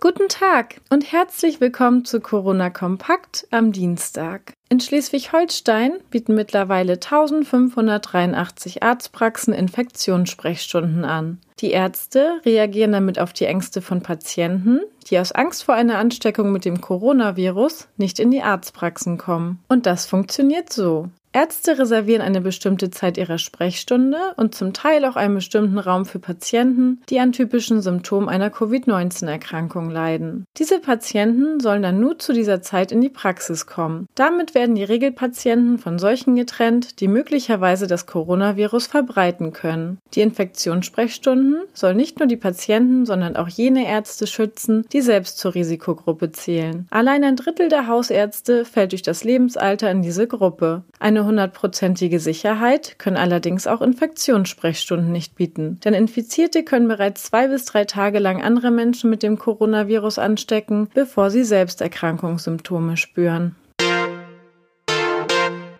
Guten Tag und herzlich willkommen zu Corona Kompakt am Dienstag. In Schleswig-Holstein bieten mittlerweile 1583 Arztpraxen Infektionssprechstunden an. Die Ärzte reagieren damit auf die Ängste von Patienten, die aus Angst vor einer Ansteckung mit dem Coronavirus nicht in die Arztpraxen kommen. Und das funktioniert so. Ärzte reservieren eine bestimmte Zeit ihrer Sprechstunde und zum Teil auch einen bestimmten Raum für Patienten, die an typischen Symptomen einer Covid-19-Erkrankung leiden. Diese Patienten sollen dann nur zu dieser Zeit in die Praxis kommen. Damit werden die Regelpatienten von solchen getrennt, die möglicherweise das Coronavirus verbreiten können. Die Infektionssprechstunden sollen nicht nur die Patienten, sondern auch jene Ärzte schützen, die selbst zur Risikogruppe zählen. Allein ein Drittel der Hausärzte fällt durch das Lebensalter in diese Gruppe. Eine hundertprozentige Sicherheit können allerdings auch Infektionssprechstunden nicht bieten, denn Infizierte können bereits zwei bis drei Tage lang andere Menschen mit dem Coronavirus anstecken, bevor sie selbst Erkrankungssymptome spüren.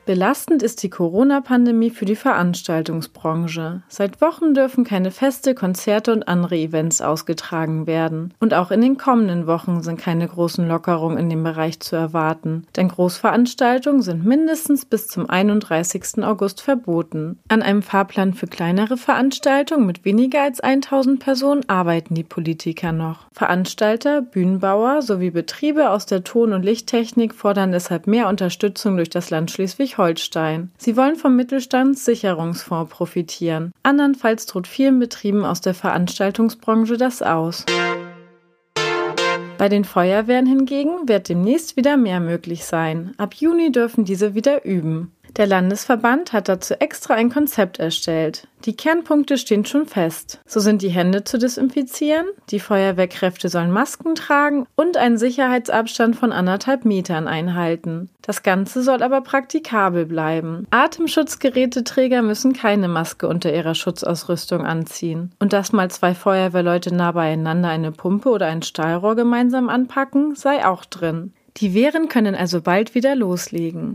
Belastend ist die Corona-Pandemie für die Veranstaltungsbranche. Seit Wochen dürfen keine Feste, Konzerte und andere Events ausgetragen werden. Und auch in den kommenden Wochen sind keine großen Lockerungen in dem Bereich zu erwarten. Denn Großveranstaltungen sind mindestens bis zum 31. August verboten. An einem Fahrplan für kleinere Veranstaltungen mit weniger als 1000 Personen arbeiten die Politiker noch. Veranstalter, Bühnenbauer sowie Betriebe aus der Ton- und Lichttechnik fordern deshalb mehr Unterstützung durch das Land Schleswig Schleswig-Holstein. Sie wollen vom Mittelstandssicherungsfonds profitieren. Andernfalls droht vielen Betrieben aus der Veranstaltungsbranche das aus. Bei den Feuerwehren hingegen wird demnächst wieder mehr möglich sein. Ab Juni dürfen diese wieder üben. Der Landesverband hat dazu extra ein Konzept erstellt. Die Kernpunkte stehen schon fest. So sind die Hände zu desinfizieren, die Feuerwehrkräfte sollen Masken tragen und einen Sicherheitsabstand von anderthalb Metern einhalten. Das Ganze soll aber praktikabel bleiben. Atemschutzgeräteträger müssen keine Maske unter ihrer Schutzausrüstung anziehen. Und dass mal zwei Feuerwehrleute nah beieinander eine Pumpe oder ein Stahlrohr gemeinsam anpacken, sei auch drin. Die Wehren können also bald wieder loslegen.